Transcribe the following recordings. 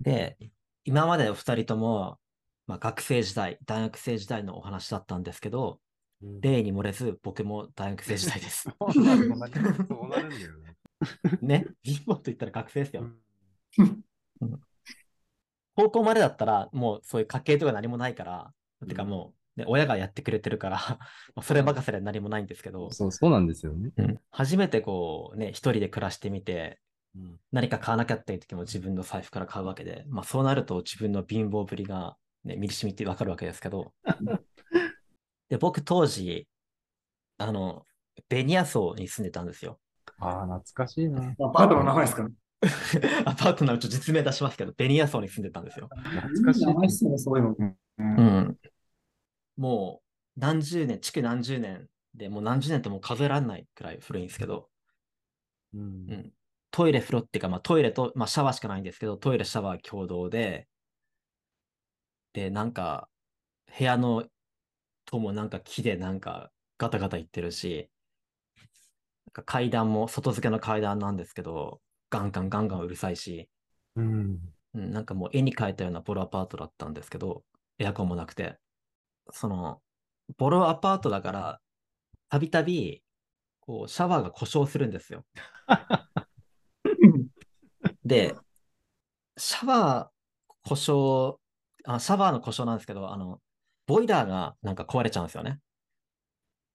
で、今までお二人とも、まあ、学生時代、大学生時代のお話だったんですけど、うん例に漏れず僕も大学生時代です。そうなるんだよね。ね、貧乏と言ったら学生ですよ。うん高校までだったら、もうそういう家計とか何もないから、てかうんもう、ね、親がやってくれてるから、まあそれ任せで何もないんですけど、そう、そうなんですよね。うん初めてこうね、一人で暮らしてみて、うん何か買わなきゃっていう時も自分の財布から買うわけで、まあそうなると自分の貧乏ぶりが、ね、身に染みてわかるわけですけど、で、僕当時、あの、ベニヤ層に住んでたんですよ。ああ、懐かしいな。アパートの名前ですか？アパートのちょっと実名出しますけど、ベニヤ層に住んでたんですよ。懐かしい名前っすね、そういうの。うんうん。もう何十年、築何十年で、もう何十年ってもう数えられないくらい古いんですけど、うんうんトイレ、風呂っていうか、まあ、トイレと、まあ、シャワーしかないんですけど、トイレ、シャワー共同で、で、なんか、部屋のともなんか木でなんかガタガタ言ってるし、なんか階段も外付けの階段なんですけど、ガンガンガンガンうるさいし、うん。うん、なんかもう絵に描いたようなボロアパートだったんですけど、エアコンもなくて、その、ボロアパートだから、たびたび、こう、シャワーが故障するんですよ。で、シャワー故障、あ、シャワーの故障なんですけど、あの、ボイラーがなんか壊れちゃうんですよね。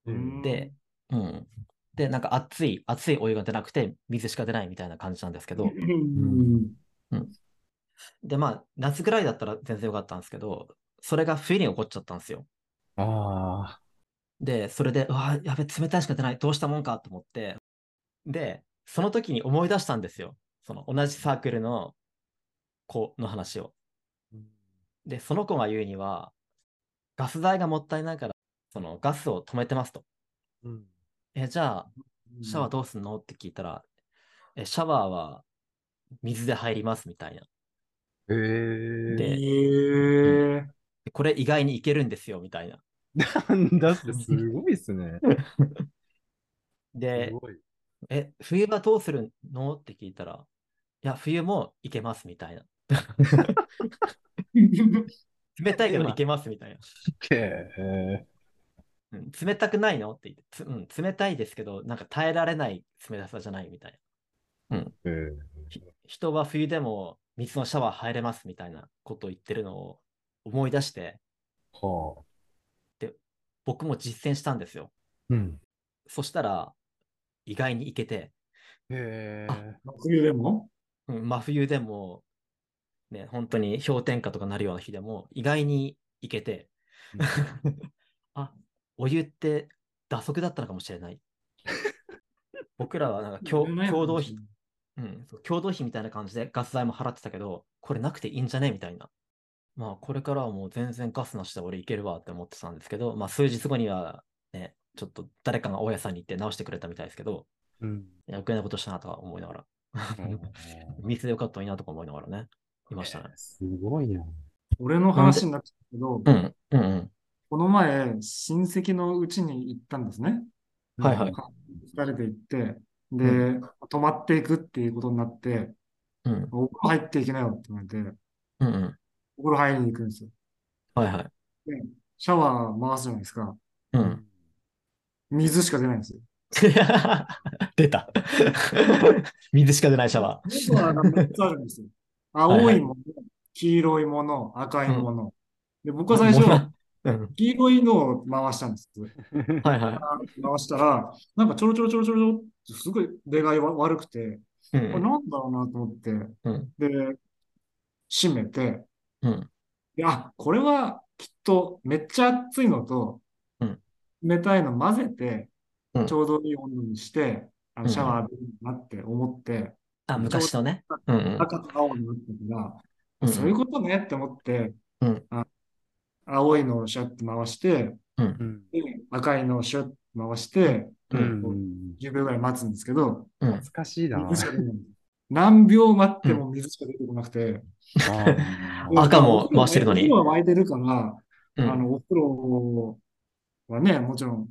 うん。で、うん。で、なんか熱い、熱いお湯が出なくて、水しか出ないみたいな感じなんですけど、うん。で、まあ、夏ぐらいだったら全然よかったんですけど、それが冬に起こっちゃったんですよ。あで、それで、うわ、やべ、冷たいしか出ない、どうしたもんかと思って、で、その時に思い出したんですよ。その同じサークルの子の話を。あ。で、その子が言うには、ガス代がもったいないから、そのガスを止めてますと。うん。え、じゃあ、シャワーどうすんの？って聞いたら、え、シャワーは水で入りますみたいな。へえ。でへえ。これ意外にいけるんですよみたいな。なんだってすごいっすね。すで。え、冬はどうするの？って聞いたら、いや、冬もいけますみたいな。冷たいけどいけますみたいな。へえ。うん、冷たくないのって言ってつ、うん、冷たいですけど、なんか耐えられない冷たさじゃないみたいな。へえ。ひ人は冬でも水のシャワー入れますみたいなことを言ってるのを思い出して、はあ。僕も実践したんですよ。うん。そしたら、意外にいけて、へえ。冬でも？うん、真冬でも、ね、本当に氷点下とかなるような日でも、意外にいけて、あ、お湯って打足だったのかもしれない。僕らはなんか 共共同費、うん、共同費みたいな感じでガス代も払ってたけど、これなくていいんじゃねみたいな。まあ、これからはもう全然ガスなしで俺いけるわって思ってたんですけど、まあ、数日後にはね、ちょっと誰かが大家さんに行って直してくれたみたいですけど、うん。余計なことしたなとか思いながら、水でよかったのになとか思いながらね、いましたね。すごいな。俺の話になっちゃうけど、うん、うん、うん。この前、親戚のうちに行ったんですね。はいはい。二人で行って、で、泊まっていくっていうことになって、うん、お風呂入っていけないよって言われて、うん、うん。お風呂入りに行くんですよ。はいはい。で、シャワー回すじゃないですか。うん。水しか出ないんですよ。出た。水しか出ないシャワー。シャワーが3つあるんですよ。青いもの、黄色いもの、赤いもの。で、僕は最初、うん。黄色いのを回したんです。はいは回したら、なんかちょろちょろちょろちょろってすごい出がいわ悪くて、い。うこれん。なんだろうなと思って、うん。で、閉めて、うん。であ、これはきっとめっちゃ熱いのとうん、冷たいの混ぜてうん、ちょうどいい温度にして、あのうんシャワー浴びるなって思って、あ、昔のね。うんうん。赤と青になってたから、うんそういうことねって思って、うんあ青いのをシャッと回して、うん。で赤いのをシュッと回して、う。うんん。10秒ぐらい待つんですけど、うん。懐かしいな。何秒待っても水しか出てこなくて、赤も回してるのにお風呂は沸いてるから、うんあの、お風呂はね、もちろん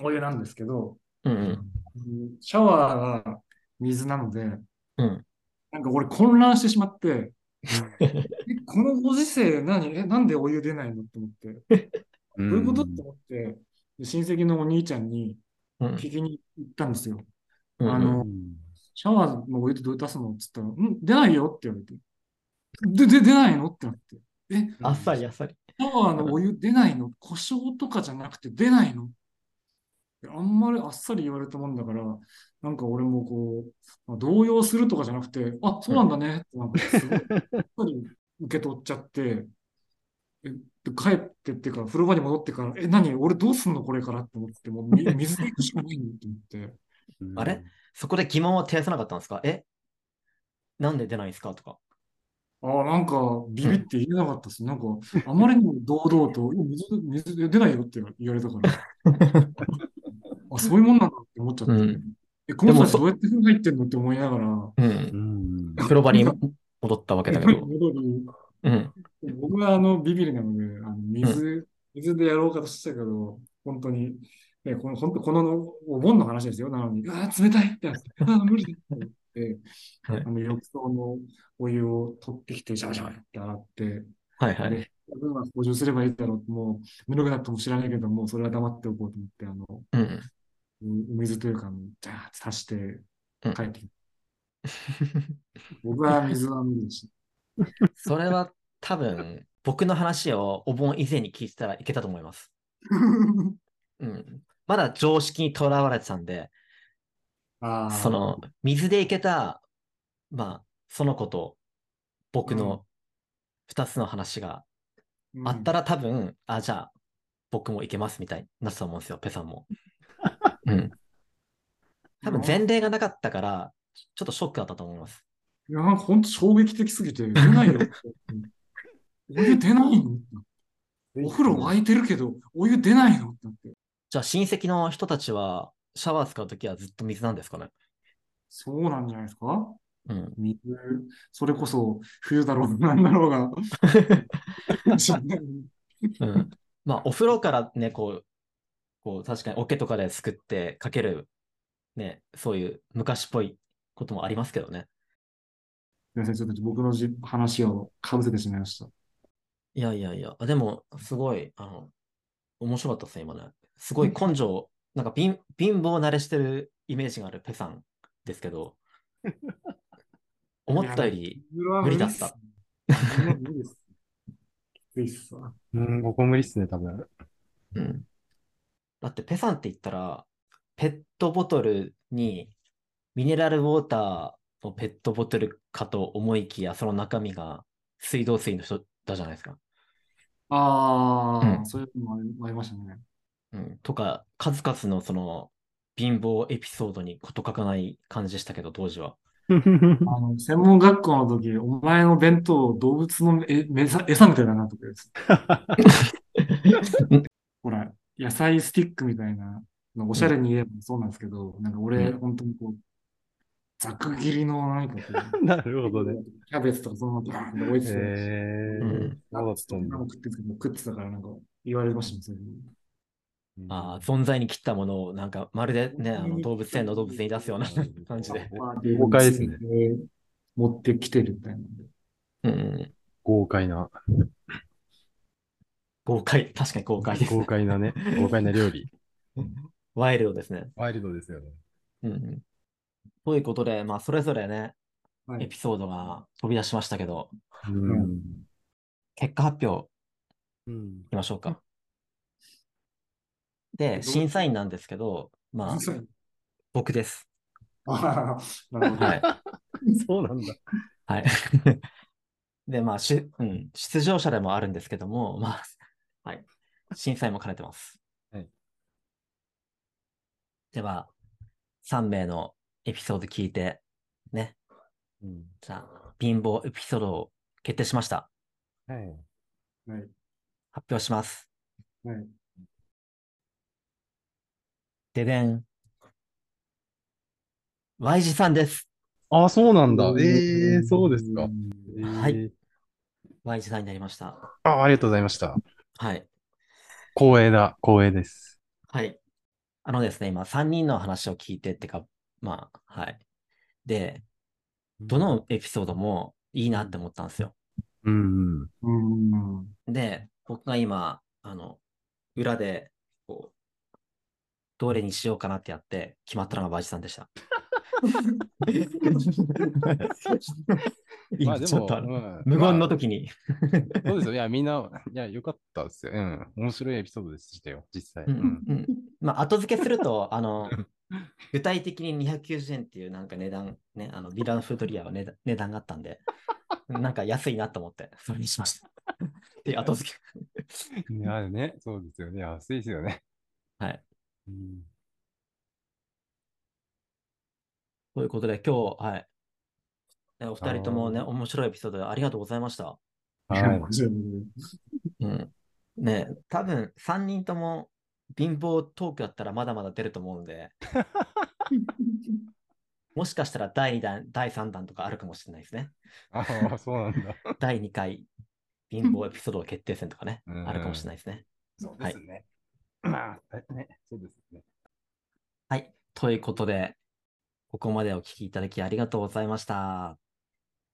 お湯なんですけど、うん。うんシャワーが水なので、うん。なんか俺混乱してしまって、え、このご時世何？え、なんでお湯出ないの？って思って。どどういうこと？って思って、で親戚のお兄ちゃんにうん聞きに行ったんですよ。うんあのシャワーのお湯ってどうやって出すの？って言ったら、ん出ないよって言われて。で、で、出ないの？ってなって。え、あっさりあっさり。シャワーのお湯出ないの？故障とかじゃなくて出ないの？あんまりあっさり言われたもんだから、なんか俺もこう、まあ動揺するとかじゃなくて、あ、そうなんだねって、なんかすごい、やっぱり受け取っちゃって、えで帰ってっていうか、風呂場に戻ってから、え、何？俺どうすんのこれからって思って、もうみ水で行くしかないのって思って。あれ？そこで疑問は呈さなかったんですか？え？なんで出ないんですか？とか。ああ、なんかビビって言えなかったです。なんか、あまりにも堂々と、水、水出ないよって言われたから。あ、そういうもんなんだって思っちゃって。うんえ、この人たちでもそどうやって風呂入ってんのって思いながら、うんう。ん。風呂場に戻ったわけだけど。戻り、うん。僕はあのビビりなので、あの水、水でやろうかとしてたけど、本当に、ね、この、本当このお盆の話ですよ。なのに、ああ、冷たいってああ、無理だって思って、はいあの浴槽のお湯を取ってきて、シャバシャバって洗って、はいはい。で、分は補充すればいいだろうと、もう、ぬるくなっても知らないけど、もうそれは黙っておこうと思って、あの、うん。お水というか、ジャーって足してうん帰ってきて、僕は水は無理でし それは多分、僕の話をお盆以前に聞いてたらいけたと思います。た。うん。まだ常識にとらわれてたんで、ああ、その、水でいけた、まあ、その子と僕の二つの話がうんあったら多分、あ、じゃあ、僕もいけますみたいになってたと思うんですよ、ペさんも。うん。多分前例がなかったから、ちょっとショックだったと思います。いや、なんか本当衝撃的すぎて、出ないよ。お湯出ないの？お風呂沸いてるけど、お湯出ないの？って。じゃあ親戚の人たちは、シャワー使うときはずっと水なんですかねそうなんじゃないですか？うん。水、それこそ冬だろうがなんだろうが。うん。まあ、お風呂からね、こう、こう、確かに桶とかですくってかける、ね、そういう昔っぽいこともありますけどね。すみません、ちょっと僕のじ話をかぶせてしまいました。いやいやいや、あでも、すごい、あの、面白かったですね、今ね。すごい根性、なんか貧貧乏慣れしてるイメージがあるペさんですけど、思ったより、無理だった。無理です。きついっすわ。うん、ここ無理っすね、多分。うん。だってペさんって言ったら、ペットボトルにミネラルウォーターのペットボトルかと思いきや、その中身が水道水の人だじゃないですか。ああ、うんそういうのもありましたね。うん。とか、数々のその貧乏エピソードに事欠かない感じでしたけど、当時は。あの、専門学校の時、お前の弁当、動物のえめさ餌みたいだなとか言って。ほら、野菜スティックみたいなの、おしゃれに言えばそうなんですけど、なんか俺、うん本当にこう、ざく切りの何かこう、なるほどね。キャベツとかそのままバーンって置いてて、えうん。ー、そうんだ何も食ってんですけど食ってたからなんか言われましたね、そういうああ、存在に切ったものを、なんか、まるでね、あの動物園の動物に出すような 感じで。豪快ですね。持ってきてるみたいなんで。うん。豪快な、豪快、確かに豪快です。豪快なね、豪快な料理。ワイルドですね。ワイルドですよね。うんうん。ということで、まあ、それぞれね、はい。エピソードが飛び出しましたけど、うん。結果発表うん。いきましょうか。で、審査員なんですけど、まあ、僕です。ああ、なるほど。はい。そうなんだ。はい。で、まあ、し、うん、出場者でもあるんですけども、まあ、はい。審査員も兼ねてます。はい。では、3名のエピソード聞いて、ね。うん。じゃあ、貧乏エピソードを決定しました。はい。はい。発表します。はい。ででん。Y 字さんです。あ、そうなんだ。ええそうですか。はいえー Y 字さんになりました。あ、ありがとうございました。はい。光栄だ。光栄です。はい。あのですね、今、3人の話を聞いてってか、まあ、はい。で、どのエピソードも、いいなって思ったんですよ。うん。うん。で、僕が今、あの、裏で、こう、どれにしようかなってやって、決まったのがバジさんでした。まあでも、ちょっとあのうん無言のまあ時に。そうですよ。いや、みんな、いや、よかったですよ。うん。面白いエピソードでしたよ、実際。ううんん。うんまあ、後付けすると、あの、具体的に290円っていうなんか値段、ね、あの、ビラのフードリアは値段値段があったんで、なんか安いなと思って、それにしました。で、後付け。いや、ね、そうですよね。安いですよね。はい。うん。ということで、今日、はい。ねお二人ともね、面白いエピソードでありがとうございました。はい。うん。ね、多分3人とも貧乏トークだったらまだまだ出ると思うんで、もしかしたら第2弾、第3弾とかあるかもしれないですね。ああ、そうなんだ。第2回貧乏エピソード決定戦とかね、うんあるかもしれないですね。そうですね。まあ、ね、そうですね。はい。ということで、ここまでお聞きいただきありがとうございました。